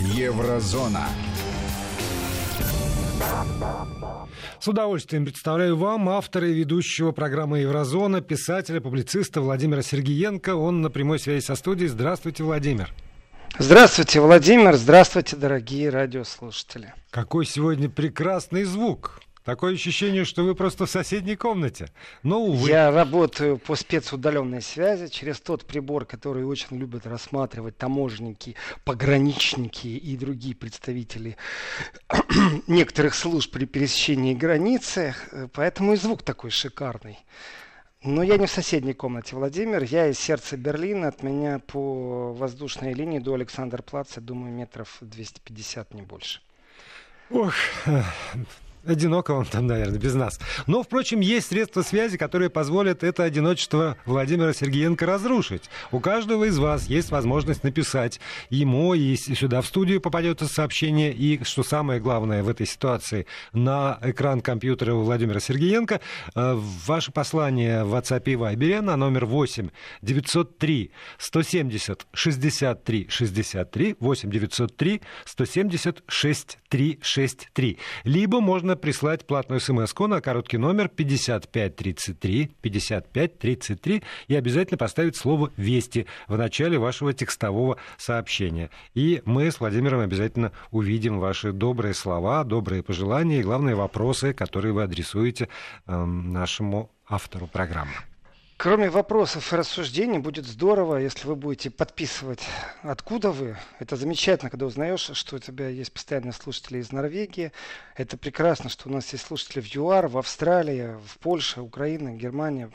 Еврозона. С удовольствием представляю вам автора и ведущего программы «Еврозона», писателя, публициста Владимира Сергеенко. Он на прямой связи со студией. Здравствуйте, Владимир. Здравствуйте, Владимир. Здравствуйте, дорогие радиослушатели. Какой сегодня прекрасный звук. Такое ощущение, что вы просто в соседней комнате. Но, увы. Я работаю по спецудаленной связи через тот прибор, который очень любят рассматривать таможенники, пограничники и другие представители некоторых служб при пересечении границы. Поэтому и звук такой шикарный. Но я не в соседней комнате, Владимир. Я из сердца Берлина. От меня по воздушной линии до Александр Плаца, думаю, метров 250, не больше. Ох, Одиноко вам там, наверное, без нас. Но, впрочем, есть средства связи, которые позволят это одиночество Владимира Сергеенко разрушить. У каждого из вас есть возможность написать ему, и сюда в студию попадет сообщение, и, что самое главное в этой ситуации, на экран компьютера у Владимира Сергеенко э, ваше послание в WhatsApp и Viber на номер 8 903 170 63 63 8 903 170 63 63. Либо можно можно прислать платную смс на короткий номер 5533 5533 и обязательно поставить слово «Вести» в начале вашего текстового сообщения. И мы с Владимиром обязательно увидим ваши добрые слова, добрые пожелания и, главные вопросы, которые вы адресуете э, нашему автору программы. Кроме вопросов и рассуждений, будет здорово, если вы будете подписывать, откуда вы. Это замечательно, когда узнаешь, что у тебя есть постоянные слушатели из Норвегии. Это прекрасно, что у нас есть слушатели в ЮАР, в Австралии, в Польше, Украине, Германии.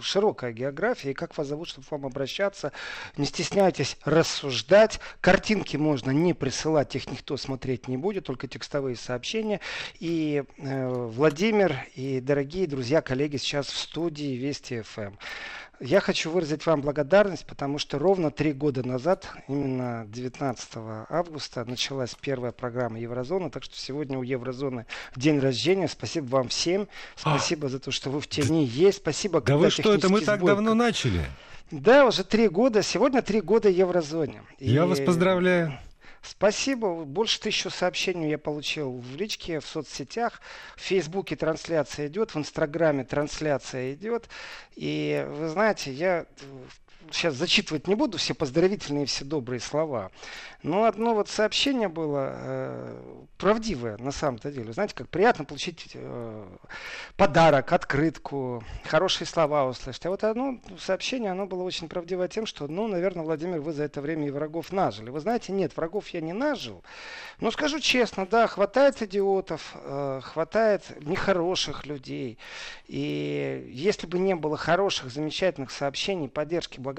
Широкая география. И как вас зовут, чтобы вам обращаться. Не стесняйтесь рассуждать. Картинки можно не присылать, их никто смотреть не будет, только текстовые сообщения. И э, Владимир и дорогие друзья, коллеги сейчас в студии Вести ФМ. Я хочу выразить вам благодарность, потому что ровно три года назад, именно 19 августа, началась первая программа Еврозона. Так что сегодня у Еврозоны день рождения. Спасибо вам всем. Спасибо а, за то, что вы в тени есть. Спасибо. Да вы что, это мы так сбой... давно начали? Да, уже три года. Сегодня три года Еврозоне. Я И... вас поздравляю. Спасибо. Больше тысячу сообщений я получил в личке, в соцсетях. В Фейсбуке трансляция идет, в Инстаграме трансляция идет. И вы знаете, я сейчас зачитывать не буду все поздравительные, все добрые слова. Но одно вот сообщение было э, правдивое на самом-то деле. Знаете, как приятно получить э, подарок, открытку, хорошие слова услышать. А вот одно сообщение, оно было очень правдивое тем, что, ну, наверное, Владимир, вы за это время и врагов нажили. Вы знаете, нет, врагов я не нажил. Но скажу честно, да, хватает идиотов, э, хватает нехороших людей. И если бы не было хороших, замечательных сообщений, поддержки, благодарности,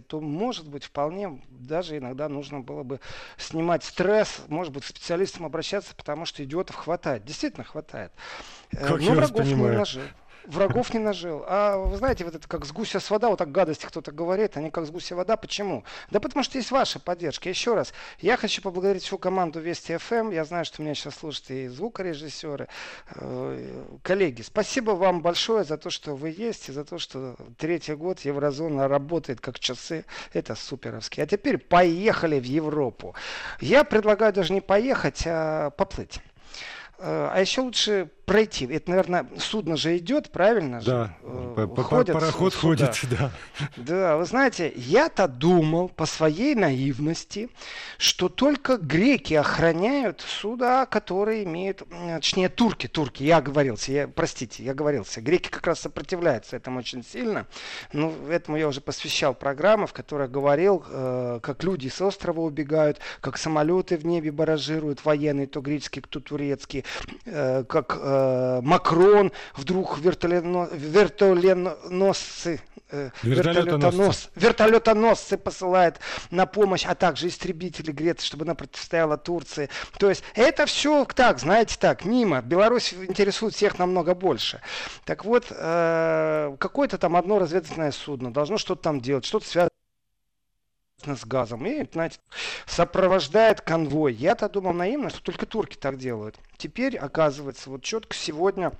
то, может быть, вполне даже иногда нужно было бы снимать стресс, может быть, к специалистам обращаться, потому что идиотов хватает. Действительно хватает. Э, как Но врагов не нажил врагов не нажил. А вы знаете, вот это как с гуся с вода, вот так гадости кто-то говорит, они как с гуся вода. Почему? Да потому что есть ваша поддержка. Еще раз, я хочу поблагодарить всю команду Вести ФМ. Эм. Я знаю, что меня сейчас слушают и звукорежиссеры. Э, коллеги, спасибо вам большое за то, что вы есть, и за то, что третий год Еврозона работает как часы. Это суперовски. А теперь поехали в Европу. Я предлагаю даже не поехать, а поплыть. Э, а еще лучше пройти. Это, наверное, судно же идет, правильно же? Да, э, ходят пароход суда. ходит, да. Да, вы знаете, я-то думал по своей наивности, что только греки охраняют суда, которые имеют, точнее, турки, турки, я оговорился, я, простите, я оговорился. Греки как раз сопротивляются этому очень сильно. Ну, этому я уже посвящал программу, в которой говорил, э, как люди с острова убегают, как самолеты в небе баражируют, военные, то греческие, то турецкие, э, как э, Макрон вдруг вертолено, вертоленосцы э, вертолетонос, вертолетоносцы посылает на помощь, а также истребители Греции, чтобы она противостояла Турции. То есть это все так, знаете, так, мимо. Беларусь интересует всех намного больше. Так вот, э, какое-то там одно разведывательное судно должно что-то там делать, что-то связано с газом и, знаете, сопровождает конвой. Я-то думал наивно, что только турки так делают. Теперь, оказывается, вот четко сегодня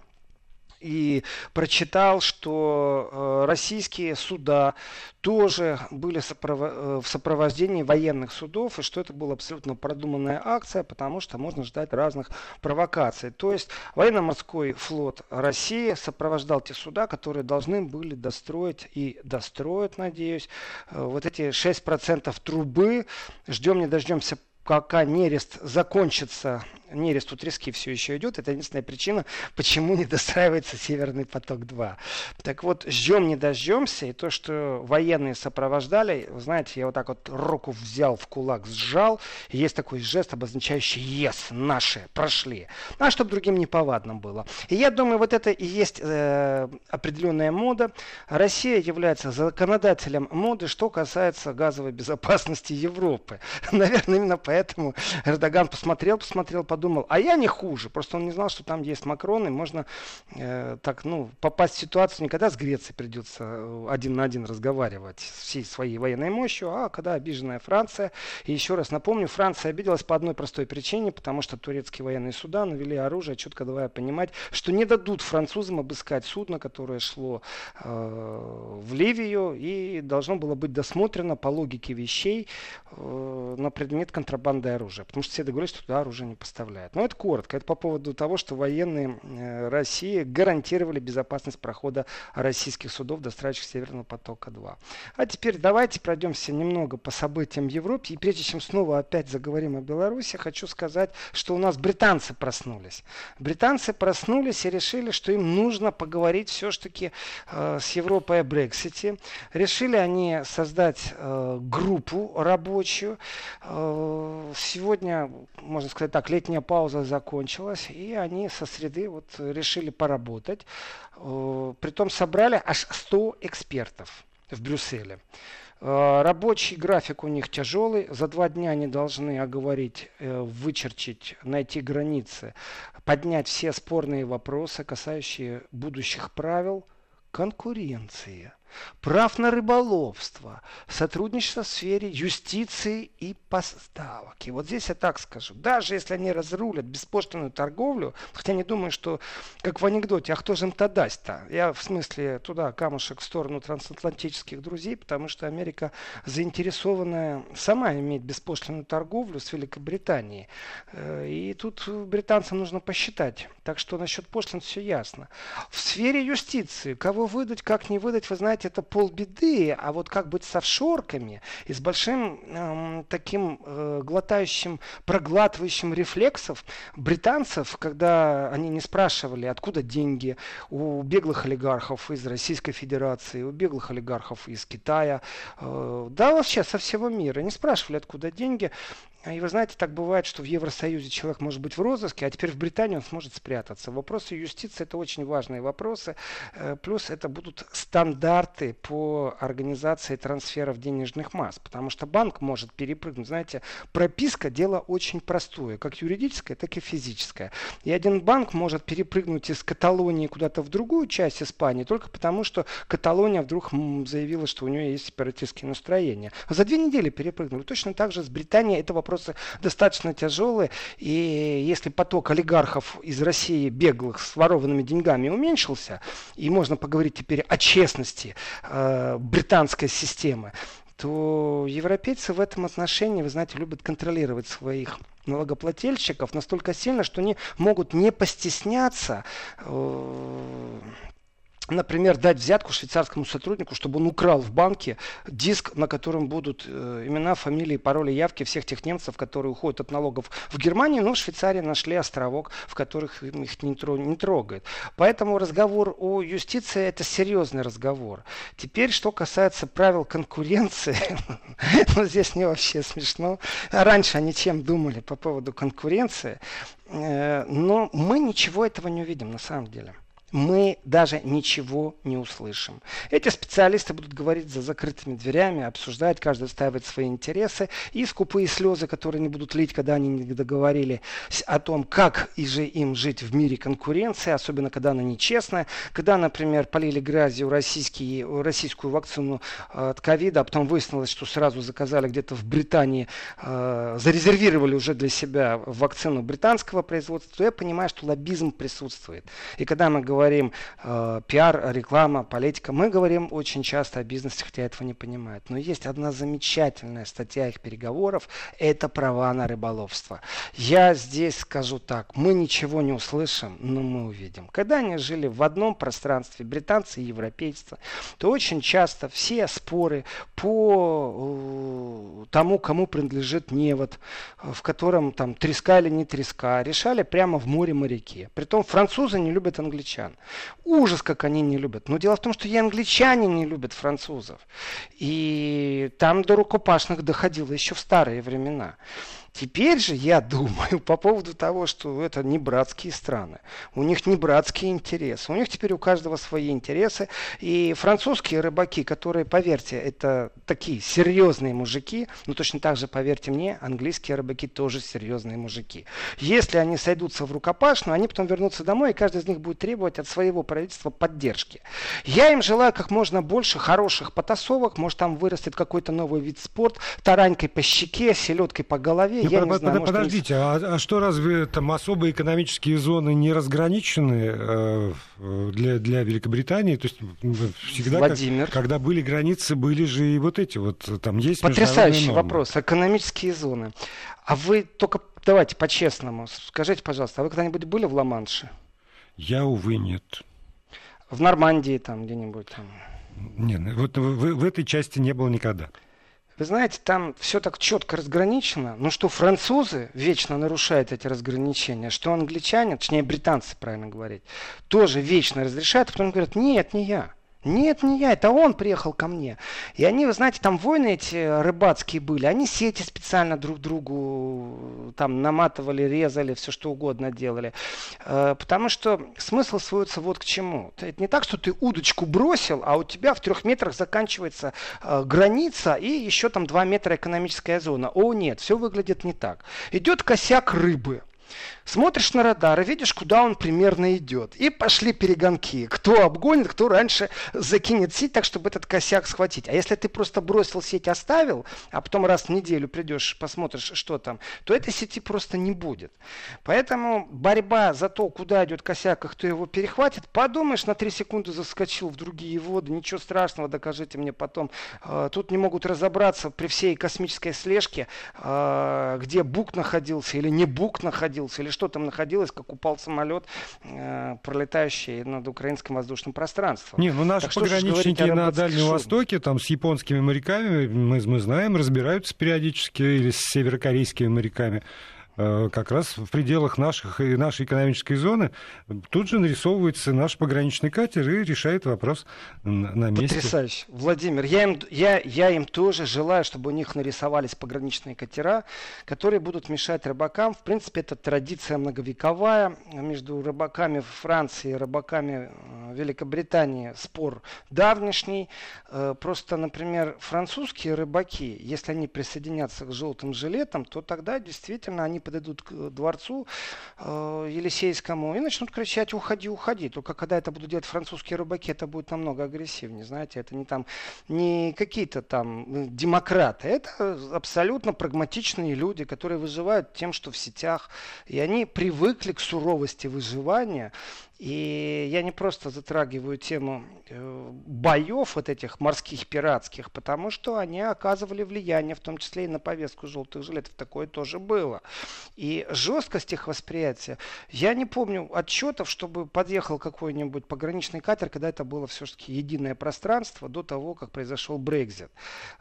и прочитал, что э, российские суда тоже были э, в сопровождении военных судов, и что это была абсолютно продуманная акция, потому что можно ждать разных провокаций. То есть военно-морской флот России сопровождал те суда, которые должны были достроить и достроят, надеюсь, э, вот эти 6% трубы. Ждем не дождемся пока нерест закончится нерест у трески все еще идет. Это единственная причина, почему не достраивается Северный поток-2. Так вот, ждем не дождемся. И то, что военные сопровождали, знаете, я вот так вот руку взял в кулак, сжал. И есть такой жест, обозначающий «Yes, наши прошли». А чтобы другим не повадно было. И я думаю, вот это и есть э, определенная мода. Россия является законодателем моды, что касается газовой безопасности Европы. Наверное, именно поэтому Эрдоган посмотрел, посмотрел, подумал, а я не хуже. Просто он не знал, что там есть Макрон, и можно э, так, ну, попасть в ситуацию не когда с Грецией придется э, один на один разговаривать всей своей военной мощью, а когда обиженная Франция. И еще раз напомню, Франция обиделась по одной простой причине, потому что турецкие военные суда навели оружие, четко давая понимать, что не дадут французам обыскать судно, которое шло э, в Ливию, и должно было быть досмотрено по логике вещей э, на предмет контрабанды оружия. Потому что все договорились, что туда оружие не поставляют. Но это коротко. Это по поводу того, что военные э, России гарантировали безопасность прохода российских судов, достраивающих Северного потока-2. А теперь давайте пройдемся немного по событиям в Европе. И прежде чем снова опять заговорим о Беларуси, хочу сказать, что у нас британцы проснулись. Британцы проснулись и решили, что им нужно поговорить все-таки э, с Европой о Брексите. Решили они создать э, группу рабочую. Э, сегодня, можно сказать так, летняя пауза закончилась, и они со среды вот решили поработать. Э, притом собрали аж 100 экспертов в Брюсселе. Э, рабочий график у них тяжелый. За два дня они должны оговорить, э, вычерчить, найти границы, поднять все спорные вопросы, касающие будущих правил конкуренции прав на рыболовство, сотрудничество в сфере юстиции и поставок. И вот здесь я так скажу, даже если они разрулят беспошлинную торговлю, хотя не думаю, что как в анекдоте, а кто же им-то даст-то? Я в смысле туда камушек в сторону трансатлантических друзей, потому что Америка заинтересованная сама иметь беспошлинную торговлю с Великобританией. Э, и тут британцам нужно посчитать. Так что насчет пошлин все ясно. В сфере юстиции, кого выдать, как не выдать, вы знаете, это полбеды, а вот как быть с офшорками и с большим э, таким э, глотающим, проглатывающим рефлексов британцев, когда они не спрашивали, откуда деньги у беглых олигархов из Российской Федерации, у беглых олигархов из Китая, э, да вообще со всего мира, не спрашивали, откуда деньги, и вы знаете, так бывает, что в Евросоюзе человек может быть в розыске, а теперь в Британии он сможет спрятаться. Вопросы юстиции – это очень важные вопросы. Э, плюс это будут стандарты по организации трансферов денежных масс. Потому что банк может перепрыгнуть. Знаете, прописка – дело очень простое. Как юридическое, так и физическое. И один банк может перепрыгнуть из Каталонии куда-то в другую часть Испании только потому, что Каталония вдруг заявила, что у нее есть сепаратистские настроения. За две недели перепрыгнули. Точно так же с Британией это вопрос вопросы достаточно тяжелые. И если поток олигархов из России беглых с ворованными деньгами уменьшился, и можно поговорить теперь о честности э, британской системы, то европейцы в этом отношении, вы знаете, любят контролировать своих налогоплательщиков настолько сильно, что они могут не постесняться э, например, дать взятку швейцарскому сотруднику, чтобы он украл в банке диск, на котором будут э, имена, фамилии, пароли, явки всех тех немцев, которые уходят от налогов в Германию, но в Швейцарии нашли островок, в которых их не, тро, не трогает. Поэтому разговор о юстиции – это серьезный разговор. Теперь, что касается правил конкуренции, ну, здесь мне вообще смешно. Раньше они чем думали по поводу конкуренции, э, но мы ничего этого не увидим на самом деле мы даже ничего не услышим. Эти специалисты будут говорить за закрытыми дверями, обсуждать, каждый отстаивает свои интересы, и скупые слезы, которые не будут лить, когда они не договорили о том, как и же им жить в мире конкуренции, особенно когда она нечестная, когда, например, полили грязью российские, российскую вакцину э, от ковида, а потом выяснилось, что сразу заказали где-то в Британии, э, зарезервировали уже для себя вакцину британского производства, то я понимаю, что лоббизм присутствует. И когда мы говорим говорим э, пиар, реклама, политика, мы говорим очень часто о бизнесе, хотя этого не понимают. Но есть одна замечательная статья их переговоров, это права на рыболовство. Я здесь скажу так, мы ничего не услышим, но мы увидим. Когда они жили в одном пространстве, британцы и европейцы, то очень часто все споры по э, тому, кому принадлежит невод, в котором там треска или не треска, решали прямо в море моряки. Притом французы не любят англичан. Ужас, как они не любят. Но дело в том, что и англичане не любят французов. И там до рукопашных доходило еще в старые времена. Теперь же я думаю по поводу того, что это не братские страны. У них не братские интересы. У них теперь у каждого свои интересы. И французские рыбаки, которые, поверьте, это такие серьезные мужики, но точно так же, поверьте мне, английские рыбаки тоже серьезные мужики. Если они сойдутся в рукопашную, они потом вернутся домой, и каждый из них будет требовать от своего правительства поддержки. Я им желаю как можно больше хороших потасовок. Может, там вырастет какой-то новый вид спорта, таранькой по щеке, селедкой по голове ну, я под, не знаю, под, подождите, а, а что разве там особые экономические зоны не разграничены э, для, для Великобритании? То есть всегда, Владимир. Как, когда были границы, были же и вот эти вот, там есть Потрясающий вопрос, экономические зоны. А вы только, давайте по-честному, скажите, пожалуйста, а вы когда-нибудь были в Ла-Манше? Я, увы, нет. В Нормандии там где-нибудь там? Нет, вот в, в этой части не было никогда. Вы знаете, там все так четко разграничено, но что французы вечно нарушают эти разграничения, что англичане, точнее британцы, правильно говорить, тоже вечно разрешают, а потом говорят, нет, не я. Нет, не я, это он приехал ко мне. И они, вы знаете, там войны эти рыбацкие были, они сети специально друг другу там наматывали, резали, все что угодно делали. Э, потому что смысл сводится вот к чему. Это не так, что ты удочку бросил, а у тебя в трех метрах заканчивается э, граница и еще там два метра экономическая зона. О, нет, все выглядит не так. Идет косяк рыбы. Смотришь на радар и видишь, куда он примерно идет. И пошли перегонки. Кто обгонит, кто раньше закинет сеть так, чтобы этот косяк схватить. А если ты просто бросил сеть, оставил, а потом раз в неделю придешь, посмотришь, что там, то этой сети просто не будет. Поэтому борьба за то, куда идет косяк, и кто его перехватит, подумаешь, на 3 секунды заскочил в другие воды, ничего страшного, докажите мне потом. А, тут не могут разобраться при всей космической слежке, а, где Бук находился или не Бук находился, или что там находилось, как упал самолет, э, пролетающий над украинским воздушным пространством. Не, ну наши так пограничники на Дальнем шум? Востоке, там с японскими моряками, мы, мы знаем, разбираются периодически, или с северокорейскими моряками. Э, как раз в пределах наших и нашей экономической зоны тут же нарисовывается наш пограничный катер и решает вопрос на месте. Потрясающе. Владимир, я им, я, я им тоже желаю, чтобы у них нарисовались пограничные катера, которые будут мешать рыбакам. В принципе, это традиция многовековая. Между рыбаками Франции и рыбаками э, Великобритании спор давнишний. Э, просто, например, французские рыбаки, если они присоединятся к желтым жилетам, то тогда действительно они подойдут к дворцу э, Елисейскому и начнут кричать «Уходи, уходи!». Только когда это будут делать французские рыбаки, это будет намного агрессивнее. Знаете, это не там не какие-то там э, демократы. Это абсолютно прагматичные люди, которые выживают тем, что в сетях. И они привыкли к суровости выживания. И я не просто затрагиваю тему э, боев вот этих морских пиратских, потому что они оказывали влияние, в том числе и на повестку желтых жилетов. Такое тоже было. И жесткость их восприятия, я не помню отчетов, чтобы подъехал какой-нибудь пограничный катер, когда это было все-таки единое пространство до того, как произошел Брекзит.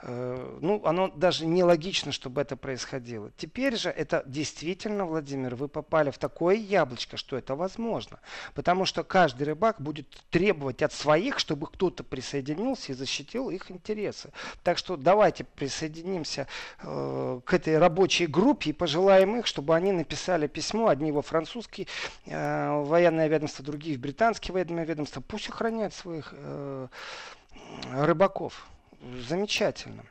Э, ну, оно даже нелогично, чтобы это происходило. Теперь же это действительно, Владимир, вы попали в такое яблочко, что это возможно. Потому что каждый рыбак будет требовать от своих, чтобы кто-то присоединился и защитил их интересы. Так что давайте присоединимся э, к этой рабочей группе и пожелаем их, чтобы они написали письмо, одни во французский э, военное ведомство, другие в британские военное ведомство. Пусть охраняют своих э, рыбаков. Замечательно.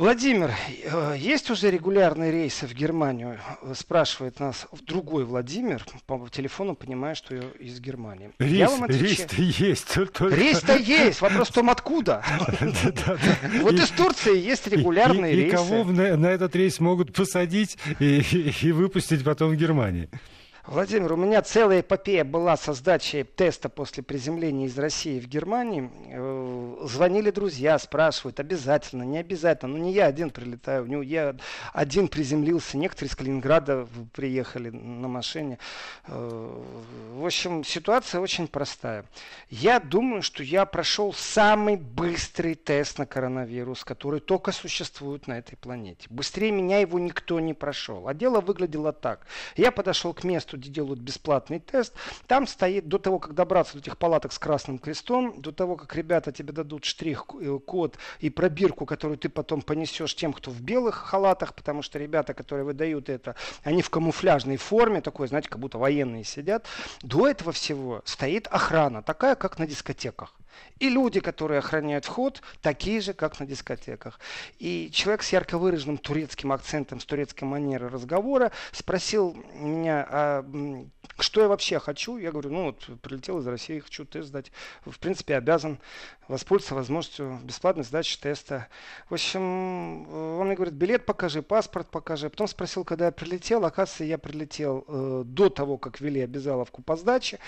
Владимир, э, есть уже регулярные рейсы в Германию? Спрашивает нас другой Владимир. По телефону понимаю, что из Германии. Рейс, Я вам отвечаю. Рейс-то есть. Только... Рейс-то есть. Вопрос в том, откуда. Вот из Турции есть регулярные рейсы. И кого на этот рейс могут посадить и выпустить потом в Германии? Владимир, у меня целая эпопея была со сдачей теста после приземления из России в Германии. Э, звонили друзья, спрашивают, обязательно, не обязательно. Ну, не я один прилетаю, не я один приземлился. Некоторые из Калининграда приехали на машине. Э, в общем, ситуация очень простая. Я думаю, что я прошел самый быстрый тест на коронавирус, который только существует на этой планете. Быстрее меня его никто не прошел. А дело выглядело так. Я подошел к месту, где делают бесплатный тест. Там стоит, до того, как добраться до этих палаток с красным крестом, до того, как ребята тебе дадут штрих-код и пробирку, которую ты потом понесешь тем, кто в белых халатах, потому что ребята, которые выдают это, они в камуфляжной форме, такой, знаете, как будто военные сидят. До этого всего стоит охрана, такая, как на дискотеках. И люди, которые охраняют вход, такие же, как на дискотеках. И человек с ярко выраженным турецким акцентом, с турецкой манерой разговора спросил меня, а что я вообще хочу? Я говорю, ну вот прилетел из России, хочу тест сдать. В принципе, обязан воспользоваться возможностью бесплатной сдачи теста. В общем, он мне говорит, билет покажи, паспорт покажи. Потом спросил, когда я прилетел. Оказывается, я прилетел э, до того, как ввели обязаловку по сдаче.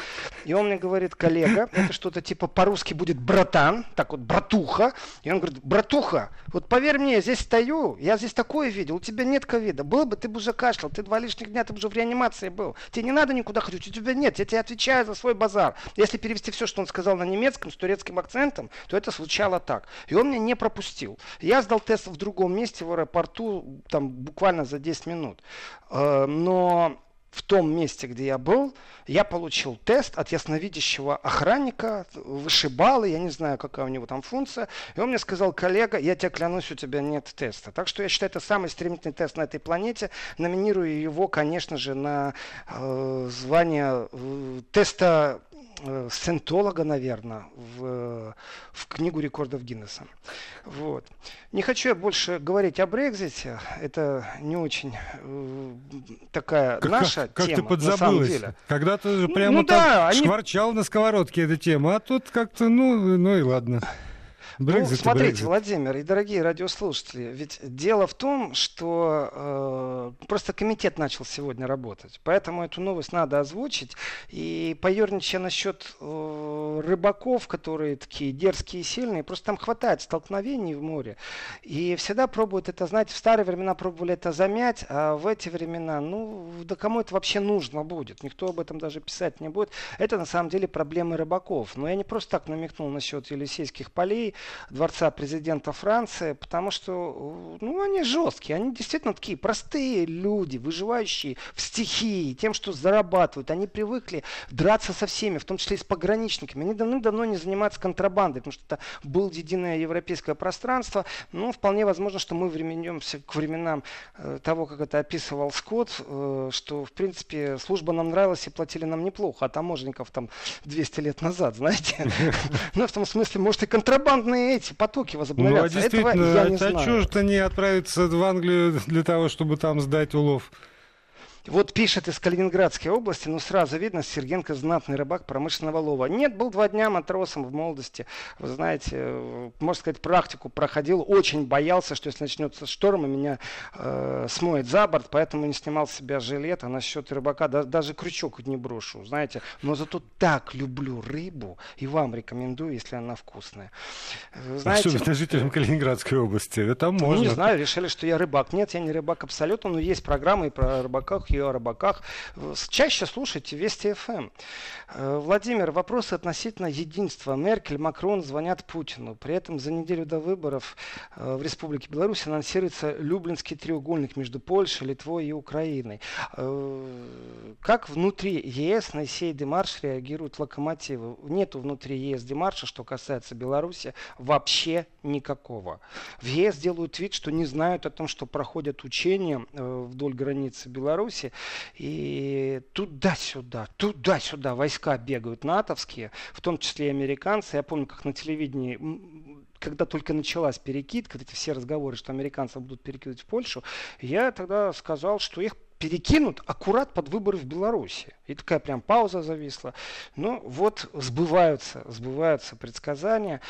И он мне говорит, коллега, это что-то типа по-русски будет братан, так вот, братуха. И он говорит, братуха, вот поверь мне, я здесь стою, я здесь такое видел, у тебя нет ковида. Был бы, ты бы уже кашлял, ты два лишних дня, ты бы уже в реанимации был. Тебе не надо никуда ходить, у тебя нет, я тебе отвечаю за свой базар. Если перевести все, что он сказал на немецком, с турецким акцентом, то это звучало так. И он меня не пропустил. Я сдал тест в другом месте, в аэропорту, там буквально за 10 минут. Э, но в том месте, где я был, я получил тест от ясновидящего охранника, вышибалы, я не знаю, какая у него там функция. И он мне сказал, коллега, я тебе клянусь, у тебя нет теста. Так что я считаю, это самый стремительный тест на этой планете. Номинирую его, конечно же, на э, звание э, теста э, сентолога, наверное, в, в книгу рекордов Гиннесса. Вот. Не хочу я больше говорить о Брекзите. Это не очень э, такая как, наша как, тема, как ты подзабылась? Когда-то же прямо ну, так да, шкварчал они... на сковородке эта тема, а тут как-то, ну, ну и ладно. Брекзит ну, смотрите, Брекзит. Владимир и дорогие радиослушатели, ведь дело в том, что э, просто комитет начал сегодня работать, поэтому эту новость надо озвучить. И поерничая насчет э, рыбаков, которые такие дерзкие и сильные, просто там хватает столкновений в море. И всегда пробуют это, знаете, в старые времена пробовали это замять, а в эти времена, ну, да кому это вообще нужно будет? Никто об этом даже писать не будет. Это на самом деле проблемы рыбаков. Но я не просто так намекнул насчет Елисейских полей, дворца президента Франции, потому что ну, они жесткие, они действительно такие простые люди, выживающие в стихии, тем, что зарабатывают. Они привыкли драться со всеми, в том числе и с пограничниками. Они давно-давно не занимаются контрабандой, потому что это было единое европейское пространство. Ну, вполне возможно, что мы вернемся к временам э, того, как это описывал Скотт, э, что, в принципе, служба нам нравилась и платили нам неплохо, а таможенников там 200 лет назад, знаете. Ну, в том смысле, может, и контрабандные эти потоки возобновятся. Ну, а действительно, Этого я не а знаю. чего же не отправиться в Англию для того, чтобы там сдать улов? Вот пишет из Калининградской области, ну сразу видно, Сергенко знатный рыбак промышленного лова. Нет, был два дня матросом в молодости. Вы знаете, э, можно сказать, практику проходил. Очень боялся, что если начнется шторм, и меня э, смоет за борт, поэтому не снимал с себя жилет. А насчет рыбака да, даже крючок не брошу, знаете. Но зато так люблю рыбу и вам рекомендую, если она вкусная. Знаете, Особенно жителям Калининградской области. Это можно. Ну, не знаю, решили, что я рыбак. Нет, я не рыбак абсолютно, но есть программы и про рыбаках, и о рыбаках. Чаще слушайте Вести ФМ. Эм. Э, Владимир, вопросы относительно единства. Меркель, Макрон звонят Путину. При этом за неделю до выборов э, в Республике Беларусь анонсируется Люблинский треугольник между Польшей, Литвой и Украиной. Э, как внутри ЕС на сей демарш реагируют локомотивы? Нету внутри ЕС демарша, что касается Беларуси, вообще никакого. В ЕС делают вид, что не знают о том, что проходят учения вдоль границы Беларуси. И туда-сюда, туда-сюда войска бегают натовские, в том числе и американцы. Я помню, как на телевидении когда только началась перекидка, эти все разговоры, что американцы будут перекидывать в Польшу, я тогда сказал, что их перекинут аккурат под выборы в Беларуси. И такая прям пауза зависла. Ну вот сбываются, сбываются предсказания.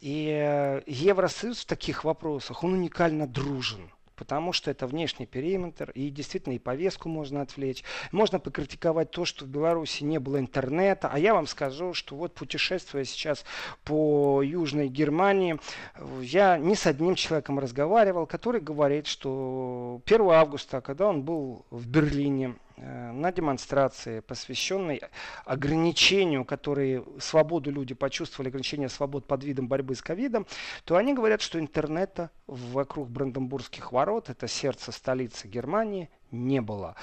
И э, Евросоюз в таких вопросах, он уникально дружен. Потому что это внешний периметр, и действительно и повестку можно отвлечь. Можно покритиковать то, что в Беларуси не было интернета, а я вам скажу, что вот путешествуя сейчас по Южной Германии, я не с одним человеком разговаривал, который говорит, что 1 августа, когда он был в Берлине, на демонстрации, посвященной ограничению, которые свободу люди почувствовали, ограничение свобод под видом борьбы с ковидом, то они говорят, что интернета вокруг Бранденбургских ворот, это сердце столицы Германии, не было.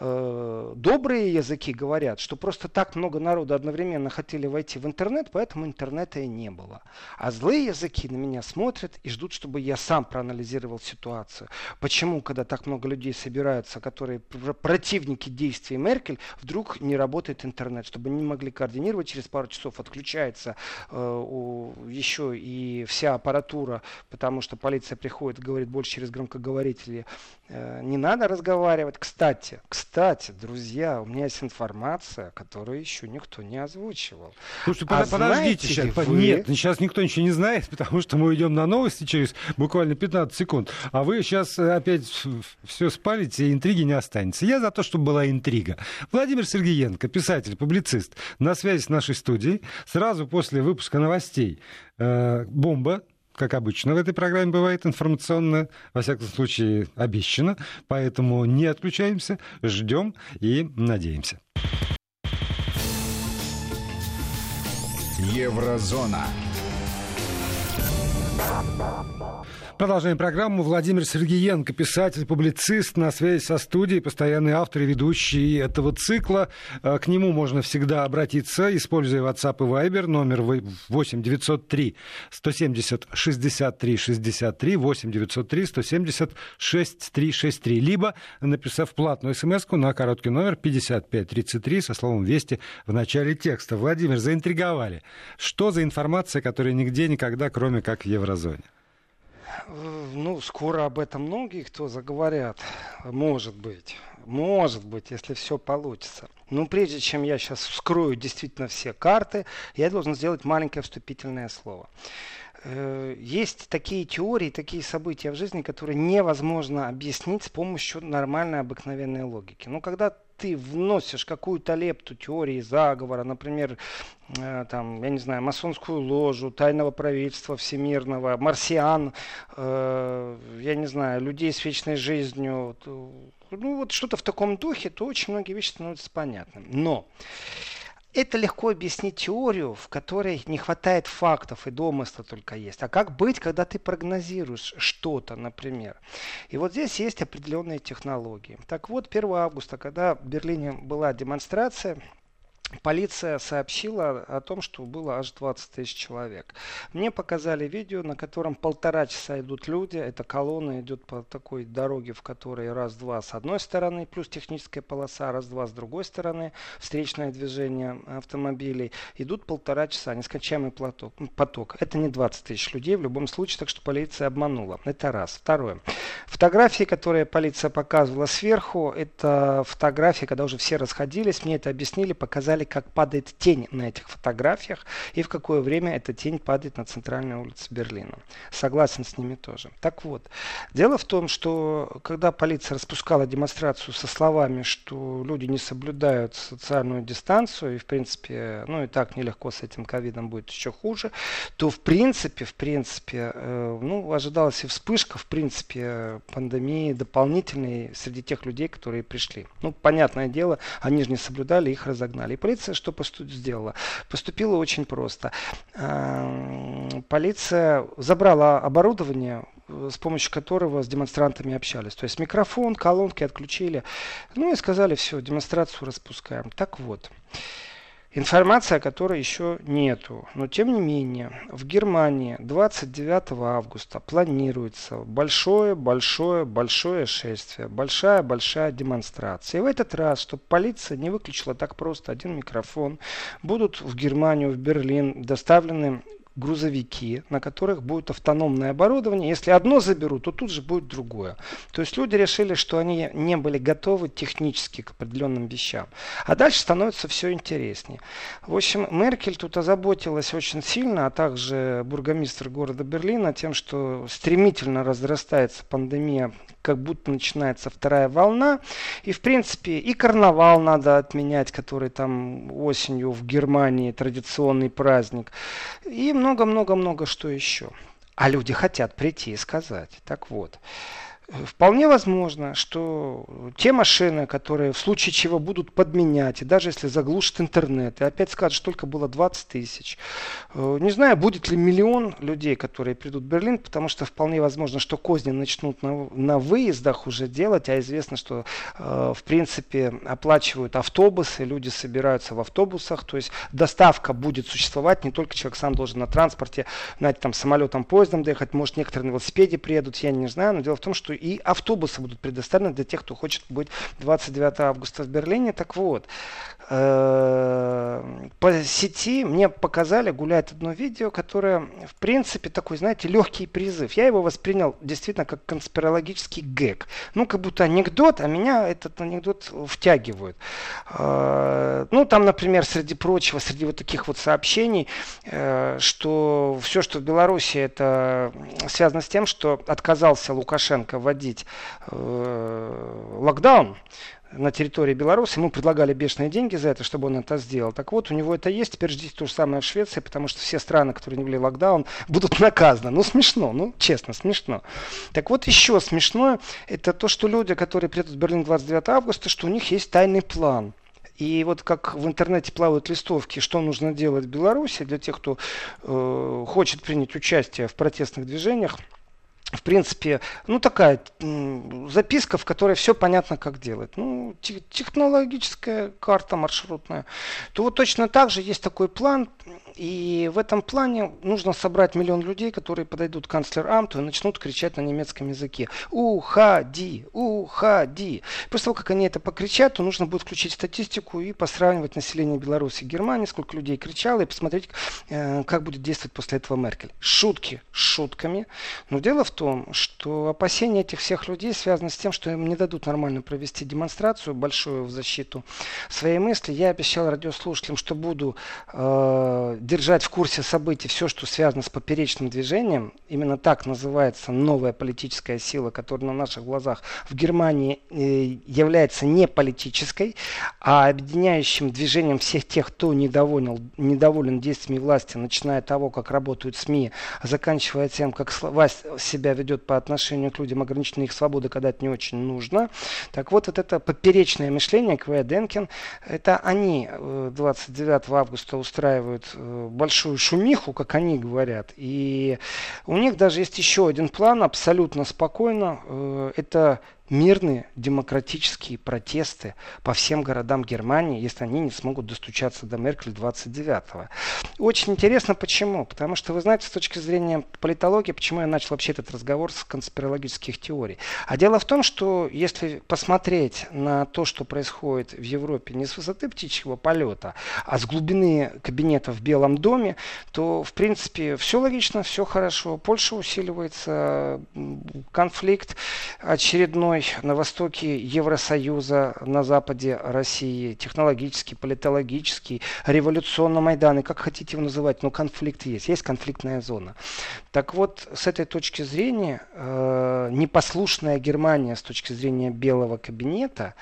Э, добрые языки говорят, что просто так много народу одновременно хотели войти в интернет, поэтому интернета и не было. А злые языки на меня смотрят и ждут, чтобы я сам проанализировал ситуацию. Почему, когда так много людей собираются, которые противники действий Меркель, вдруг не работает интернет, чтобы не могли координировать, через пару часов отключается э, еще и вся аппаратура, потому что полиция приходит, говорит больше через громкоговорители, э, не надо разговаривать, разговаривать. Кстати, кстати, друзья, у меня есть информация, которую еще никто не озвучивал. Слушайте, а подождите сейчас. Вы... Нет, сейчас никто ничего не знает, потому что мы уйдем на новости через буквально 15 секунд. А вы сейчас опять все спалите, и интриги не останется. Я за то, чтобы была интрига. Владимир Сергеенко, писатель, публицист, на связи с нашей студией. Сразу после выпуска новостей э, бомба как обычно в этой программе бывает, информационно, во всяком случае, обещано. Поэтому не отключаемся, ждем и надеемся. Еврозона. Продолжаем программу. Владимир Сергеенко, писатель, публицист, на связи со студией, постоянный автор и ведущий этого цикла. Э, к нему можно всегда обратиться, используя WhatsApp и Viber, номер 8 903 170 63 63, 8 903 170 6363, либо написав платную смс на короткий номер 5533 со словом «Вести» в начале текста. Владимир, заинтриговали. Что за информация, которая нигде никогда, кроме как в еврозоне? Ну, скоро об этом многие кто заговорят. Может быть. Может быть, если все получится. Но прежде чем я сейчас вскрою действительно все карты, я должен сделать маленькое вступительное слово. Э, есть такие теории, такие события в жизни, которые невозможно объяснить с помощью нормальной обыкновенной логики. Но когда ты вносишь какую-то лепту теории заговора, например, э, там, я не знаю, масонскую ложу, тайного правительства всемирного, марсиан, э, я не знаю, людей с вечной жизнью, то, ну вот что-то в таком духе, то очень многие вещи становятся понятными. Но это легко объяснить теорию, в которой не хватает фактов и домысла только есть. А как быть, когда ты прогнозируешь что-то, например? И вот здесь есть определенные технологии. Так вот, 1 августа, когда в Берлине была демонстрация, Полиция сообщила о том, что было аж 20 тысяч человек. Мне показали видео, на котором полтора часа идут люди. Эта колонна идет по такой дороге, в которой раз-два с одной стороны, плюс техническая полоса, раз-два с другой стороны, встречное движение автомобилей. Идут полтора часа, нескончаемый поток. поток. Это не 20 тысяч людей в любом случае, так что полиция обманула. Это раз. Второе. Фотографии, которые полиция показывала сверху, это фотографии, когда уже все расходились. Мне это объяснили, показали показали, как падает тень на этих фотографиях и в какое время эта тень падает на центральной улице Берлина. Согласен с ними тоже. Так вот, дело в том, что когда полиция распускала демонстрацию со словами, что люди не соблюдают социальную дистанцию и, в принципе, ну и так нелегко с этим ковидом будет еще хуже, то, в принципе, в принципе, э, ну, ожидалась и вспышка, в принципе, пандемии дополнительной среди тех людей, которые пришли. Ну, понятное дело, они же не соблюдали, их разогнали. Полиция что сделала? Поступила очень просто. Полиция забрала оборудование, с помощью которого с демонстрантами общались. То есть микрофон, колонки отключили. Ну и сказали, все, демонстрацию распускаем. Так вот. Информация, которой еще нету. Но тем не менее, в Германии 29 августа планируется большое-большое-большое шествие, большая-большая демонстрация. И в этот раз, чтобы полиция не выключила так просто один микрофон, будут в Германию, в Берлин доставлены грузовики, на которых будет автономное оборудование. Если одно заберут, то тут же будет другое. То есть люди решили, что они не были готовы технически к определенным вещам. А дальше становится все интереснее. В общем, Меркель тут озаботилась очень сильно, а также бургомистр города Берлина тем, что стремительно разрастается пандемия как будто начинается вторая волна. И, в принципе, и карнавал надо отменять, который там осенью в Германии традиционный праздник. И много-много-много что еще. А люди хотят прийти и сказать. Так вот. Вполне возможно, что те машины, которые в случае чего будут подменять, и даже если заглушат интернет, и опять скажут, что только было 20 тысяч, э, не знаю, будет ли миллион людей, которые придут в Берлин, потому что вполне возможно, что козни начнут на, на выездах уже делать, а известно, что э, в принципе оплачивают автобусы, люди собираются в автобусах, то есть доставка будет существовать, не только человек сам должен на транспорте, знаете, там самолетом, поездом доехать, может некоторые на велосипеде приедут, я не знаю, но дело в том, что и автобусы будут предоставлены для тех, кто хочет быть 29 августа в Берлине. Так вот, по сети мне показали, гуляет одно видео, которое, в принципе, такой, знаете, легкий призыв. Я его воспринял действительно как конспирологический гэг. Ну, как будто анекдот, а меня этот анекдот втягивает. Э, ну, там, например, среди прочего, среди вот таких вот сообщений, э, что все, что в Беларуси, это связано с тем, что отказался Лукашенко вводить локдаун, на территории Беларуси. Ему предлагали бешеные деньги за это, чтобы он это сделал. Так вот, у него это есть. Теперь ждите то же самое в Швеции, потому что все страны, которые не ввели локдаун, будут наказаны. Ну, смешно. Ну, честно, смешно. Так вот, еще смешное, это то, что люди, которые приедут в Берлин 29 августа, что у них есть тайный план. И вот как в интернете плавают листовки, что нужно делать в Беларуси для тех, кто э, хочет принять участие в протестных движениях – в принципе, ну такая записка, в которой все понятно, как делать. Ну, технологическая карта маршрутная. То вот точно так же есть такой план, и в этом плане нужно собрать миллион людей, которые подойдут к канцлер Амту и начнут кричать на немецком языке. Уходи, уходи. После того, как они это покричат, то нужно будет включить статистику и посравнивать население Беларуси и Германии, сколько людей кричало, и посмотреть, э, как будет действовать после этого Меркель. Шутки шутками. Но дело в том, что опасения этих всех людей связаны с тем, что им не дадут нормально провести демонстрацию большую в защиту своей мысли. Я обещал радиослушателям, что буду э, держать в курсе событий все, что связано с поперечным движением. Именно так называется новая политическая сила, которая на наших глазах в Германии э, является не политической, а объединяющим движением всех тех, кто недоволен, недоволен действиями власти, начиная от того, как работают СМИ, заканчивая тем, как власть себя ведет по отношению к людям, ограниченные их свободы, когда это не очень нужно. Так вот, вот это поперечное мышление, Квея Денкин, это они 29 э, августа устраивают э, большую шумиху, как они говорят. И у них даже есть еще один план, абсолютно спокойно. Э, это мирные демократические протесты по всем городам Германии, если они не смогут достучаться до Меркель 29-го. Очень интересно, почему. Потому что, вы знаете, с точки зрения политологии, почему я начал вообще этот разговор с конспирологических теорий. А дело в том, что если посмотреть на то, что происходит в Европе не с высоты птичьего полета, а с глубины кабинета в Белом доме, то, в принципе, все логично, все хорошо. Польша усиливается, конфликт очередной на востоке Евросоюза, на западе России, технологический, политологический, революционно Майдан, и как хотите его называть, но конфликт есть, есть конфликтная зона. Так вот, с этой точки зрения, э, непослушная Германия с точки зрения белого кабинета,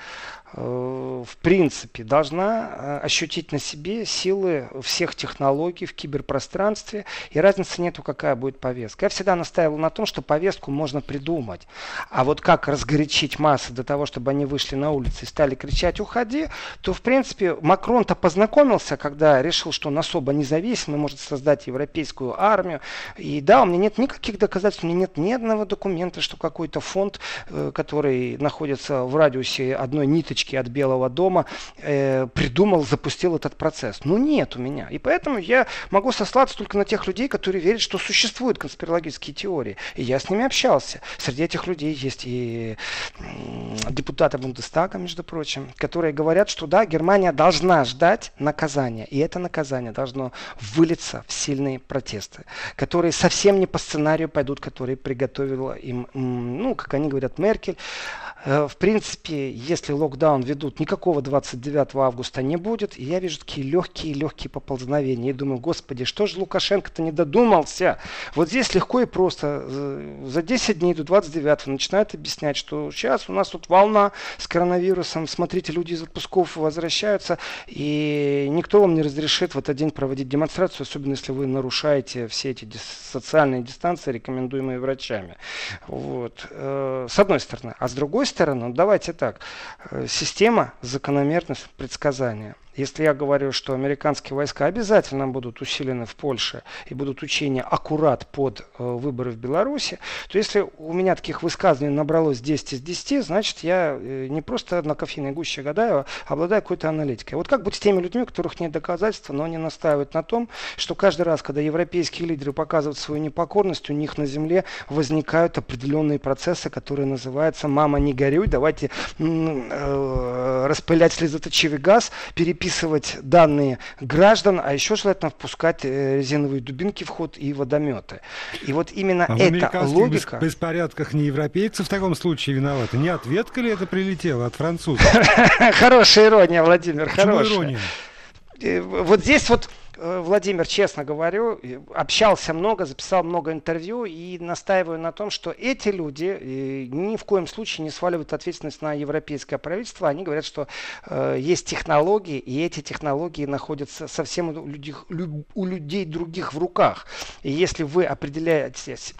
в принципе, должна э, ощутить на себе силы всех технологий в киберпространстве, и разницы нету, какая будет повестка. Я всегда настаивал на том, что повестку можно придумать, а вот как разгорячить массы до того, чтобы они вышли на улицы и стали кричать «Уходи!», то, в принципе, Макрон-то познакомился, когда решил, что он особо независимый, может создать европейскую армию, и да, у меня нет никаких доказательств, у меня нет ни одного документа, что какой-то фонд, э, который находится в радиусе одной ниточки, таблички от Белого дома э, придумал, запустил этот процесс. Ну нет у меня. И поэтому я могу сослаться только на тех людей, которые верят, что существуют конспирологические теории. И я с ними общался. Среди этих людей есть и депутаты Бундестага, между прочим, которые говорят, что да, Германия должна ждать наказания. И это наказание должно вылиться в сильные протесты, которые совсем не по сценарию пойдут, которые приготовила им, ну, как они говорят, Меркель. Э, в принципе, если локдаун ведут, никакого 29 августа не будет. И я вижу такие легкие-легкие поползновения. И думаю, господи, что же Лукашенко-то не додумался? Вот здесь легко и просто. За 10 дней до 29 начинают объяснять, что сейчас у нас тут волна с коронавирусом. Смотрите, люди из отпусков возвращаются. И никто вам не разрешит в этот день проводить демонстрацию, особенно если вы нарушаете все эти социальные дистанции, рекомендуемые врачами. Вот. Э, с одной стороны. А с другой стороны, давайте так, э, система закономерность предсказания. Если я говорю, что американские войска обязательно будут усилены в Польше и будут учения аккурат под э, выборы в Беларуси, то если у меня таких высказываний набралось 10 из 10, значит я э, не просто на кофейной гуще гадаю, а обладаю какой-то аналитикой. Вот как быть с теми людьми, у которых нет доказательств, но они настаивают на том, что каждый раз, когда европейские лидеры показывают свою непокорность, у них на земле возникают определенные процессы, которые называются «мама, не горюй, давайте э, распылять слезоточивый газ, переписывать записывать данные граждан, а еще желательно впускать э, резиновые дубинки в ход и водометы. И вот именно а эта логика... в беспорядках не европейцы в таком случае виноваты? Не ответка ли это прилетела от французов? Хорошая ирония, Владимир, хорошая. Э, вот здесь вот Владимир, честно говорю, общался много, записал много интервью и настаиваю на том, что эти люди э, ни в коем случае не сваливают ответственность на европейское правительство. Они говорят, что э, есть технологии, и эти технологии находятся совсем у людей, у людей других в руках. И если вы определяетесь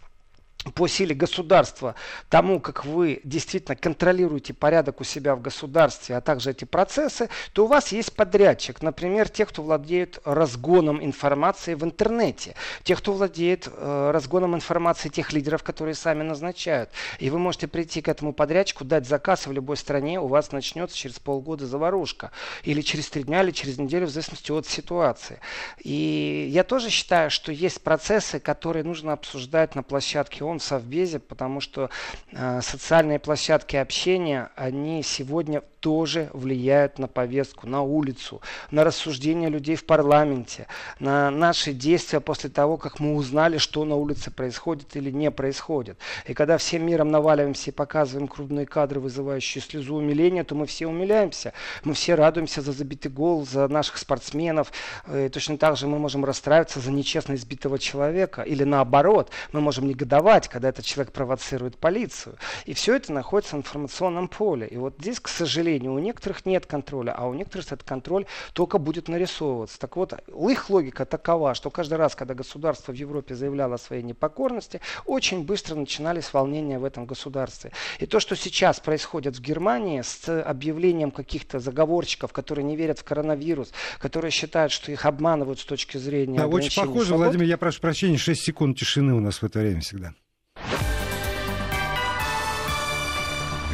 по силе государства тому, как вы действительно контролируете порядок у себя в государстве, а также эти процессы, то у вас есть подрядчик. Например, те, кто владеет разгоном информации в интернете, те, кто владеет э, разгоном информации тех лидеров, которые сами назначают. И вы можете прийти к этому подрядчику, дать заказ, в любой стране у вас начнется через полгода заварушка. Или через три дня, или через неделю, в зависимости от ситуации. И я тоже считаю, что есть процессы, которые нужно обсуждать на площадке он в Совбезе, потому что э, социальные площадки общения, они сегодня тоже влияют на повестку, на улицу, на рассуждения людей в парламенте, на наши действия после того, как мы узнали, что на улице происходит или не происходит. И когда всем миром наваливаемся и показываем крупные кадры, вызывающие слезу умиления, то мы все умиляемся. Мы все радуемся за забитый гол, за наших спортсменов. И точно так же мы можем расстраиваться за нечестно избитого человека. Или наоборот, мы можем негодовать, когда этот человек провоцирует полицию. И все это находится в информационном поле. И вот здесь, к сожалению, у некоторых нет контроля, а у некоторых этот контроль только будет нарисовываться. Так вот, их логика такова, что каждый раз, когда государство в Европе заявляло о своей непокорности, очень быстро начинались волнения в этом государстве. И то, что сейчас происходит в Германии с объявлением каких-то заговорщиков, которые не верят в коронавирус, которые считают, что их обманывают с точки зрения Да, очень похоже, свобод. Владимир, я прошу прощения, 6 секунд тишины у нас в это время всегда.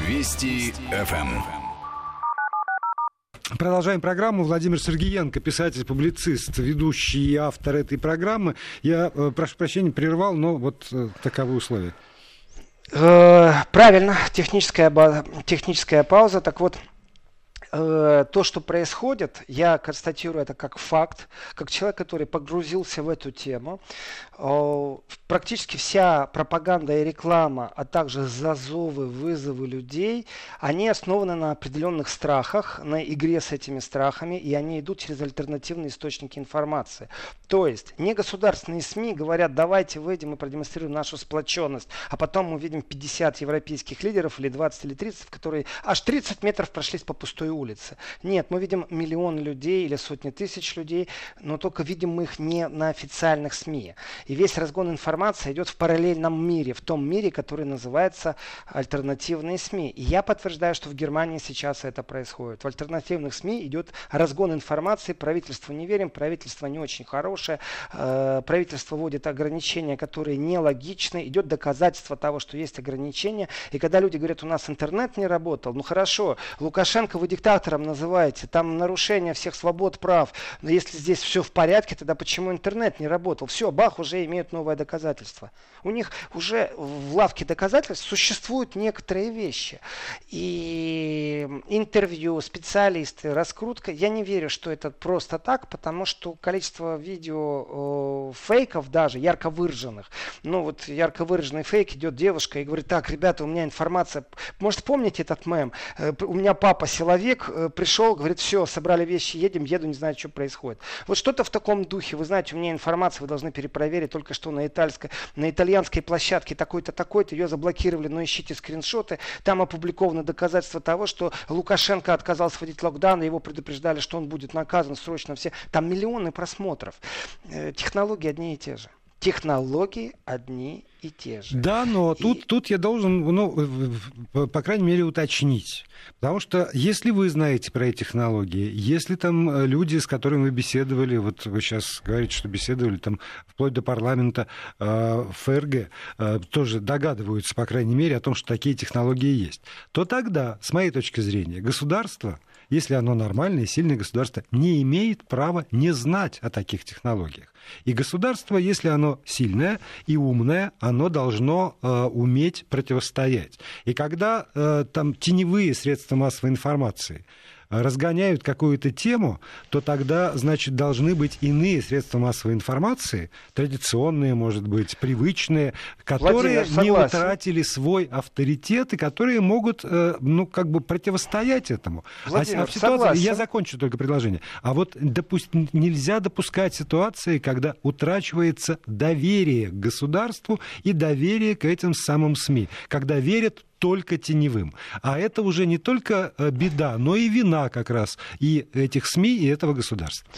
Вести ФМ. Продолжаем программу. Владимир Сергеенко, писатель, публицист, ведущий и автор этой программы. Я, э, прошу прощения, прервал, но вот э, таковы условия. Э, правильно, техническая, техническая пауза. Так вот, э, то, что происходит, я констатирую это как факт, как человек, который погрузился в эту тему. Э, практически вся пропаганда и реклама, а также зазовы, вызовы людей, они основаны на определенных страхах, на игре с этими страхами, и они идут через альтернативные источники информации. То есть не государственные СМИ говорят, давайте выйдем и продемонстрируем нашу сплоченность, а потом мы видим 50 европейских лидеров или 20 или 30, которые аж 30 метров прошлись по пустой. Нет, мы видим миллионы людей или сотни тысяч людей, но только видим мы их не на официальных СМИ. И весь разгон информации идет в параллельном мире, в том мире, который называется альтернативные СМИ. И я подтверждаю, что в Германии сейчас это происходит. В альтернативных СМИ идет разгон информации, правительству не верим, правительство не очень хорошее, э, правительство вводит ограничения, которые нелогичны, идет доказательство того, что есть ограничения. И когда люди говорят, у нас интернет не работал, ну хорошо, Лукашенко вы диктатором называете, там нарушение всех свобод, прав, но если здесь все в порядке, тогда почему интернет не работал? Все, бах, уже имеют новое доказательство. У них уже в лавке доказательств существуют некоторые вещи. И интервью, специалисты, раскрутка, я не верю, что это просто так, потому что количество видео э, фейков даже, ярко выраженных, ну вот ярко выраженный фейк, идет девушка и говорит, так, ребята, у меня информация, может помните этот мем? Э, у меня папа силовик, э, пришел, говорит, все, собрали вещи, едем, еду, не знаю, что происходит. Вот что-то в таком духе, вы знаете, у меня информация, вы должны перепроверить, только что на, итальской, на итальянской площадке такой-то, такой-то, ее заблокировали, но ищите скриншоты, там опубликовано доказательство того, что Лукашенко отказался вводить локдаун, его предупреждали, что он будет наказан срочно все. Там миллионы просмотров. Э, технологии одни и те же технологии одни и те же. Да, но и... тут, тут я должен, ну, по крайней мере, уточнить. Потому что если вы знаете про эти технологии, если там э, люди, с которыми вы беседовали, вот вы сейчас говорите, что беседовали там вплоть до парламента э, ФРГ, э, тоже догадываются, по крайней мере, о том, что такие технологии есть, то тогда, с моей точки зрения, государство если оно нормальное, сильное государство, не имеет права не знать о таких технологиях. И государство, если оно сильное и умное, оно должно э, уметь противостоять. И когда э, там теневые средства массовой информации разгоняют какую-то тему, то тогда, значит, должны быть иные средства массовой информации, традиционные, может быть, привычные, которые Владимир, не утратили свой авторитет и которые могут, э, ну, как бы противостоять этому. Владимир, а, а ситуации, я закончу только предложение. А вот допусть, нельзя допускать ситуации, когда утрачивается доверие к государству и доверие к этим самым СМИ, когда верят только теневым. А это уже не только э, беда, но и вина как раз и этих СМИ, и этого государства.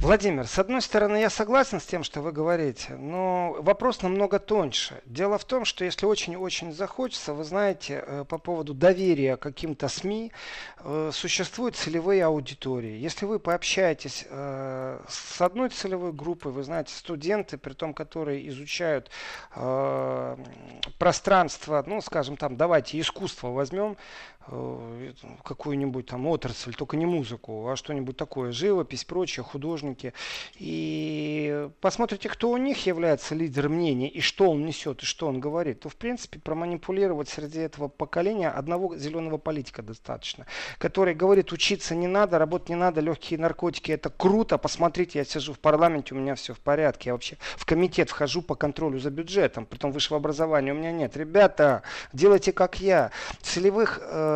Владимир, с одной стороны, я согласен с тем, что вы говорите, но вопрос намного тоньше. Дело в том, что если очень-очень захочется, вы знаете, э, по поводу доверия каким-то СМИ, э, существуют целевые аудитории. Если вы пообщаетесь с одной целевой группой, вы знаете, студенты, при том, которые изучают пространство, ну, скажем там, давайте давайте искусство возьмем, какую-нибудь там отрасль, только не музыку, а что-нибудь такое, живопись, прочее, художники. И посмотрите, кто у них является лидером мнения, и что он несет, и что он говорит, то, в принципе, проманипулировать среди этого поколения одного зеленого политика достаточно, который говорит, учиться не надо, работать не надо, легкие наркотики, это круто, посмотрите, я сижу в парламенте, у меня все в порядке, я вообще в комитет вхожу по контролю за бюджетом, потом высшего образования у меня нет. Ребята, делайте как я. Целевых э,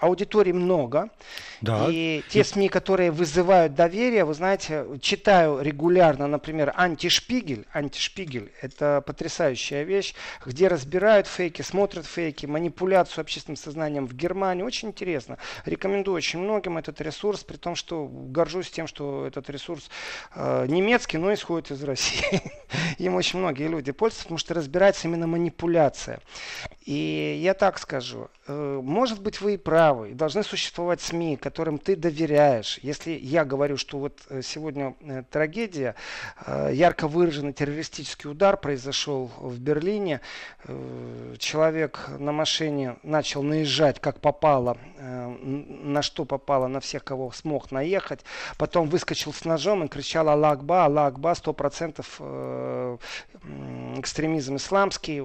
Аудиторий много. Да. И те СМИ, которые вызывают доверие, вы знаете, читаю регулярно, например, антишпигель. Антишпигель – это потрясающая вещь, где разбирают фейки, смотрят фейки, манипуляцию общественным сознанием в Германии. Очень интересно. Рекомендую очень многим этот ресурс, при том, что горжусь тем, что этот ресурс э, немецкий, но исходит из России. Им очень многие люди пользуются, потому что разбирается именно манипуляция. И я так скажу, э, может быть, вы и правы, и должны существовать СМИ, которым ты доверяешь. Если я говорю, что вот э, сегодня э, трагедия, э, ярко выраженный террористический удар произошел в Берлине, человек на машине начал наезжать как попало, на что попало, на всех, кого смог наехать, потом выскочил с ножом и кричал «Аллах Акба, Аллах Акба», 100% экстремизм исламский,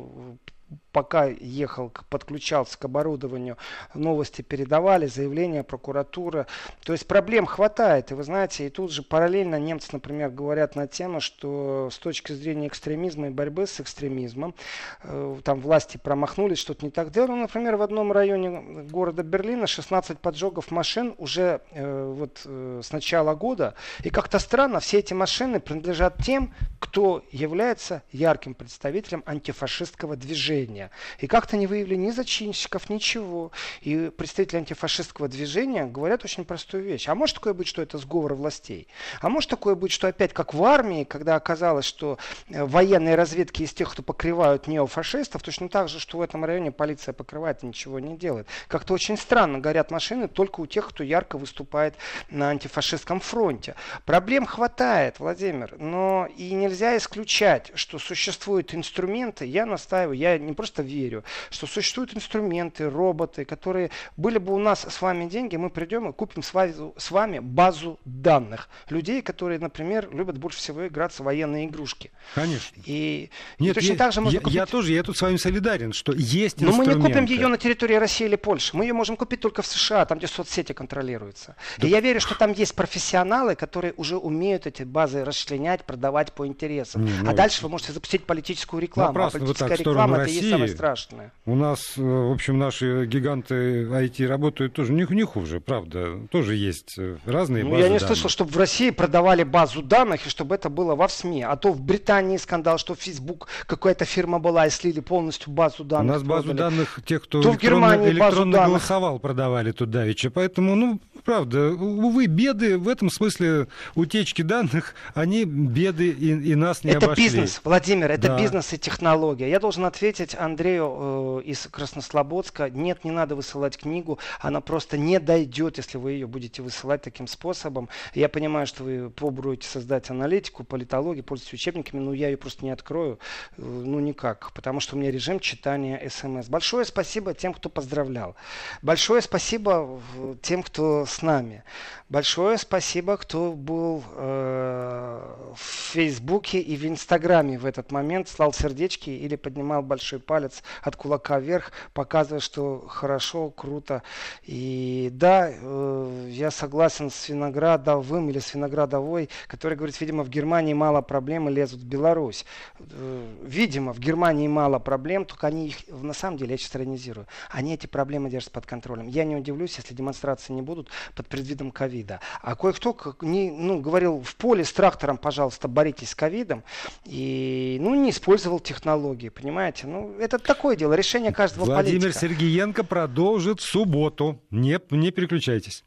пока ехал, подключался к оборудованию, новости передавали, заявления прокуратуры. То есть проблем хватает. И вы знаете, и тут же параллельно немцы, например, говорят на тему, что с точки зрения экстремизма и борьбы с экстремизмом, э, там власти промахнулись, что-то не так делали. Ну, например, в одном районе города Берлина 16 поджогов машин уже э, вот э, с начала года. И как-то странно, все эти машины принадлежат тем, кто является ярким представителем антифашистского движения. И как-то не выявили ни зачинщиков, ничего. И представители антифашистского движения говорят очень простую вещь. А может такое быть, что это сговор властей? А может такое быть, что опять как в армии, когда оказалось, что э, военные разведки из тех, кто покрывают неофашистов, точно так же, что в этом районе полиция покрывает и ничего не делает. Как-то очень странно горят машины только у тех, кто ярко выступает на антифашистском фронте. Проблем хватает, Владимир, но и нельзя исключать, что существуют инструменты, я настаиваю, я не просто верю, что существуют инструменты, роботы, которые были бы у нас с вами деньги, мы придем и купим с вами базу данных людей, которые, например, любят больше всего играться в военные игрушки. Конечно. И, Нет, и точно я, так же можно я, купить... я тоже, я тут с вами солидарен, что есть Но мы не купим ее на территории России или Польши. Мы ее можем купить только в США, там, где соцсети контролируются. Да. И я верю, что там есть профессионалы, которые уже умеют эти базы расчленять, продавать по интересам. Не, ну, а дальше вы можете запустить политическую рекламу. А политическая так, реклама это и есть самое страшное. У нас, э, в общем, наши гиганты IT работают тоже не, не хуже, правда. Тоже есть э, разные ну, базы Я не данных. слышал, чтобы в России продавали базу данных, и чтобы это было во СМИ. А то в Британии скандал, что Facebook какая-то фирма была и слили полностью базу данных. У нас базу продали. данных тех, кто то электронно, в Германии электронно голосовал, продавали тут давеча. Поэтому, ну, правда, увы, беды в этом смысле утечки данных, они беды и, и нас не это обошли. бизнес, Владимир, это да. бизнес и технология. Я должен ответить Андрею э, из Краснослободска. Нет, не надо высылать книгу, она просто не дойдет, если вы ее будете высылать таким способом. Я понимаю, что вы пробуете создать аналитику, политологию, пользуетесь учебниками, но я ее просто не открою, э, ну никак, потому что у меня режим читания смс. Большое спасибо тем, кто поздравлял. Большое спасибо тем, кто с нами. Большое спасибо, кто был э, в Фейсбуке и в Инстаграме в этот момент, слал сердечки или поднимал большой палец от кулака вверх, показывая, что хорошо, круто. И да, э, я согласен с Виноградовым или с Виноградовой, который говорит, видимо, в Германии мало проблем и лезут в Беларусь. Э, видимо, в Германии мало проблем, только они их, на самом деле, я сейчас иронизирую, они эти проблемы держат под контролем. Я не удивлюсь, если демонстрации не будут под предвидом ковида. А кое-кто не, ну, говорил, в поле с трактором, пожалуйста, боритесь с ковидом, и ну, не использовал технологии, понимаете? Ну, это такое дело, решение каждого Владимир политика. Сергеенко продолжит в субботу. Не, не переключайтесь.